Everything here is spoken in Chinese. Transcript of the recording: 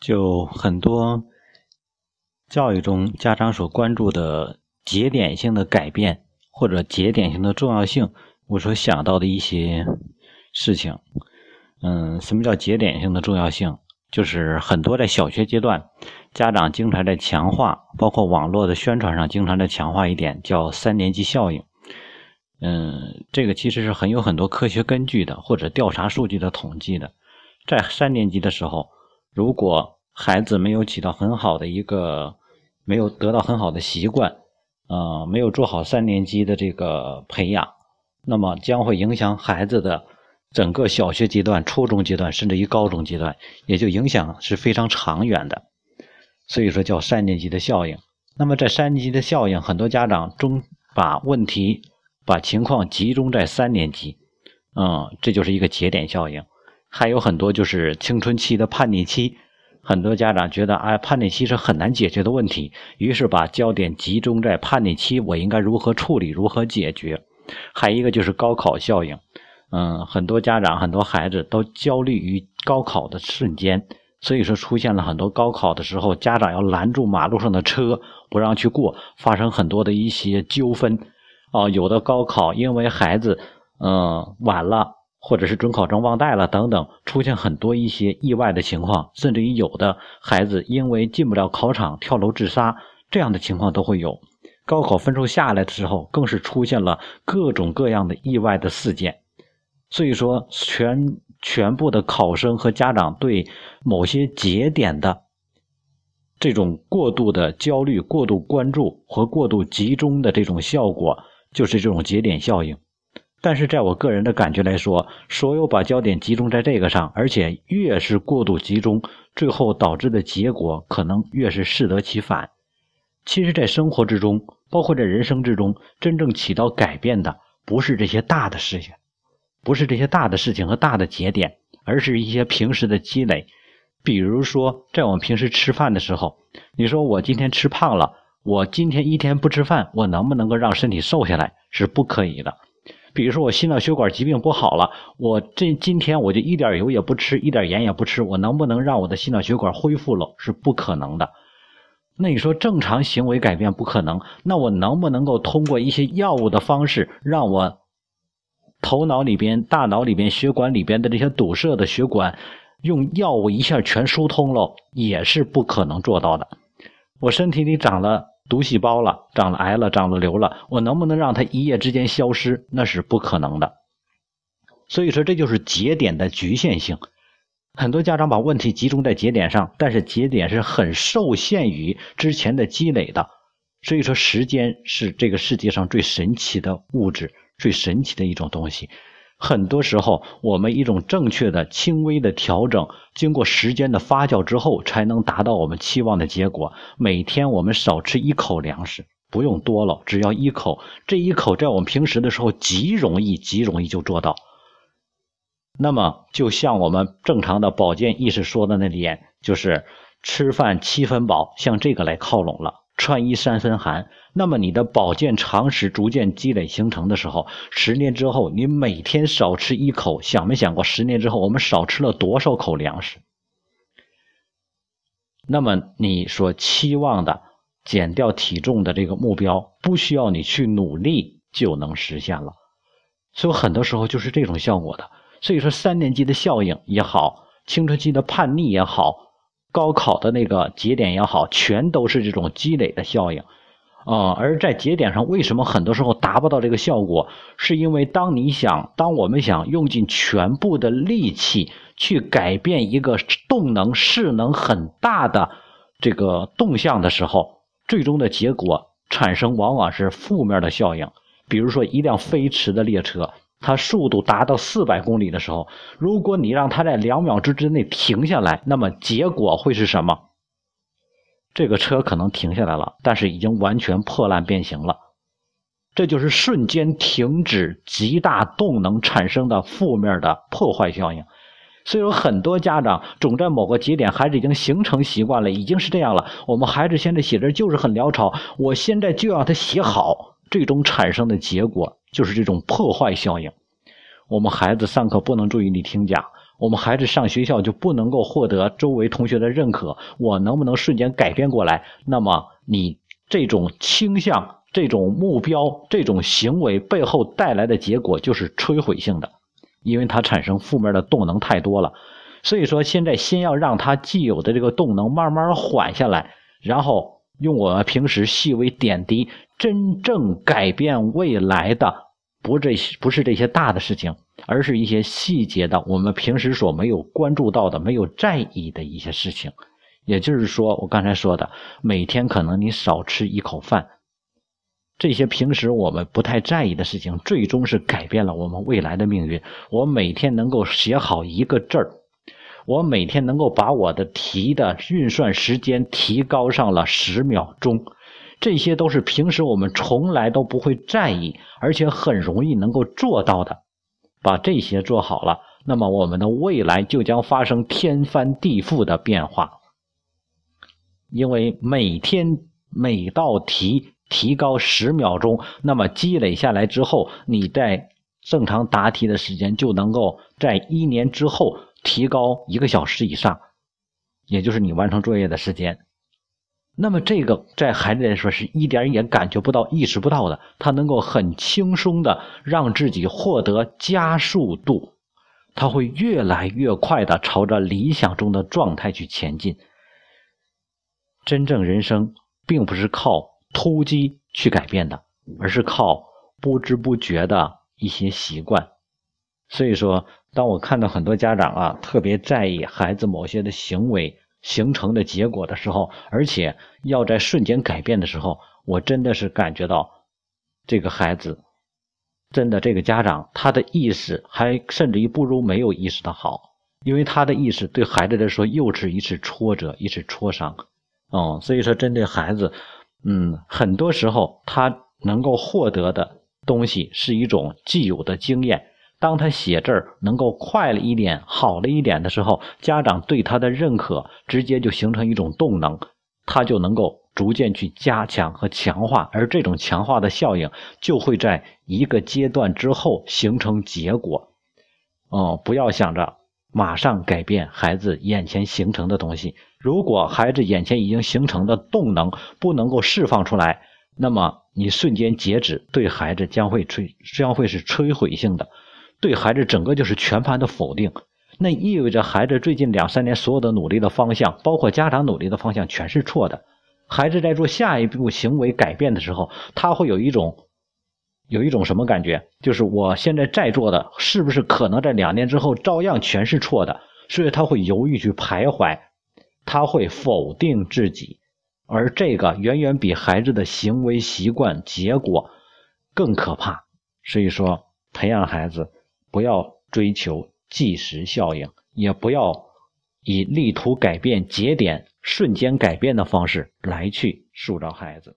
就很多教育中家长所关注的节点性的改变或者节点性的重要性，我所想到的一些事情。嗯，什么叫节点性的重要性？就是很多在小学阶段，家长经常在强化，包括网络的宣传上经常在强化一点，叫三年级效应。嗯，这个其实是很有很多科学根据的，或者调查数据的统计的，在三年级的时候。如果孩子没有起到很好的一个，没有得到很好的习惯，呃，没有做好三年级的这个培养，那么将会影响孩子的整个小学阶段、初中阶段，甚至于高中阶段，也就影响是非常长远的。所以说叫三年级的效应。那么在三年级的效应，很多家长中把问题、把情况集中在三年级，嗯，这就是一个节点效应。还有很多就是青春期的叛逆期，很多家长觉得哎，叛逆期是很难解决的问题，于是把焦点集中在叛逆期，我应该如何处理，如何解决。还一个就是高考效应，嗯，很多家长很多孩子都焦虑于高考的瞬间，所以说出现了很多高考的时候，家长要拦住马路上的车不让去过，发生很多的一些纠纷。哦，有的高考因为孩子嗯晚了。或者是准考证忘带了等等，出现很多一些意外的情况，甚至于有的孩子因为进不了考场跳楼自杀，这样的情况都会有。高考分数下来的时候，更是出现了各种各样的意外的事件。所以说，全全部的考生和家长对某些节点的这种过度的焦虑、过度关注和过度集中的这种效果，就是这种节点效应。但是在我个人的感觉来说，所有把焦点集中在这个上，而且越是过度集中，最后导致的结果可能越是适得其反。其实，在生活之中，包括在人生之中，真正起到改变的，不是这些大的事情，不是这些大的事情和大的节点，而是一些平时的积累。比如说，在我们平时吃饭的时候，你说我今天吃胖了，我今天一天不吃饭，我能不能够让身体瘦下来？是不可以的。比如说我心脑血管疾病不好了，我这今天我就一点油也不吃，一点盐也不吃，我能不能让我的心脑血管恢复了？是不可能的。那你说正常行为改变不可能，那我能不能够通过一些药物的方式，让我头脑里边、大脑里边、血管里边的这些堵塞的血管，用药物一下全疏通了？也是不可能做到的。我身体里长了。毒细胞了，长了癌了，长了瘤了，我能不能让它一夜之间消失？那是不可能的。所以说，这就是节点的局限性。很多家长把问题集中在节点上，但是节点是很受限于之前的积累的。所以说，时间是这个世界上最神奇的物质，最神奇的一种东西。很多时候，我们一种正确的、轻微的调整，经过时间的发酵之后，才能达到我们期望的结果。每天我们少吃一口粮食，不用多了，只要一口。这一口在我们平时的时候极容易，极容易就做到。那么，就像我们正常的保健意识说的那点，就是吃饭七分饱，向这个来靠拢了。穿衣三分寒，那么你的保健常识逐渐积累形成的时候，十年之后你每天少吃一口，想没想过十年之后我们少吃了多少口粮食？那么你所期望的减掉体重的这个目标，不需要你去努力就能实现了。所以很多时候就是这种效果的。所以说三年级的效应也好，青春期的叛逆也好。高考的那个节点也好，全都是这种积累的效应，啊，而在节点上，为什么很多时候达不到这个效果？是因为当你想，当我们想用尽全部的力气去改变一个动能势能很大的这个动向的时候，最终的结果产生往往是负面的效应。比如说一辆飞驰的列车。它速度达到四百公里的时候，如果你让它在两秒之之内停下来，那么结果会是什么？这个车可能停下来了，但是已经完全破烂变形了。这就是瞬间停止极大动能产生的负面的破坏效应。所以说，很多家长总在某个节点，孩子已经形成习惯了，已经是这样了。我们孩子现在写字就是很潦草，我现在就让他写好，最终产生的结果。就是这种破坏效应。我们孩子上课不能注意力听讲，我们孩子上学校就不能够获得周围同学的认可，我能不能瞬间改变过来？那么你这种倾向、这种目标、这种行为背后带来的结果就是摧毁性的，因为它产生负面的动能太多了。所以说，现在先要让他既有的这个动能慢慢缓下来，然后用我们平时细微点滴，真正改变未来的，不这些不是这些大的事情，而是一些细节的，我们平时所没有关注到的、没有在意的一些事情。也就是说，我刚才说的，每天可能你少吃一口饭，这些平时我们不太在意的事情，最终是改变了我们未来的命运。我每天能够写好一个字儿。我每天能够把我的题的运算时间提高上了十秒钟，这些都是平时我们从来都不会在意，而且很容易能够做到的。把这些做好了，那么我们的未来就将发生天翻地覆的变化。因为每天每道题提高十秒钟，那么积累下来之后，你在正常答题的时间就能够在一年之后。提高一个小时以上，也就是你完成作业的时间。那么这个在孩子来说是一点也感觉不到、意识不到的，他能够很轻松的让自己获得加速度，他会越来越快的朝着理想中的状态去前进。真正人生并不是靠突击去改变的，而是靠不知不觉的一些习惯。所以说。当我看到很多家长啊特别在意孩子某些的行为形成的结果的时候，而且要在瞬间改变的时候，我真的是感觉到这个孩子真的这个家长他的意识还甚至于不如没有意识的好，因为他的意识对孩子来说又是一次挫折，一次挫伤。哦，所以说针对孩子，嗯，很多时候他能够获得的东西是一种既有的经验。当他写字儿能够快了一点、好了一点的时候，家长对他的认可直接就形成一种动能，他就能够逐渐去加强和强化，而这种强化的效应就会在一个阶段之后形成结果。哦，不要想着马上改变孩子眼前形成的东西，如果孩子眼前已经形成的动能不能够释放出来，那么你瞬间截止，对孩子将会摧将会是摧毁性的。对孩子整个就是全盘的否定，那意味着孩子最近两三年所有的努力的方向，包括家长努力的方向，全是错的。孩子在做下一步行为改变的时候，他会有一种有一种什么感觉？就是我现在在做的，是不是可能在两年之后照样全是错的？所以他会犹豫去徘徊，他会否定自己，而这个远远比孩子的行为习惯结果更可怕。所以说，培养孩子。不要追求即时效应，也不要以力图改变节点、瞬间改变的方式来去塑造孩子。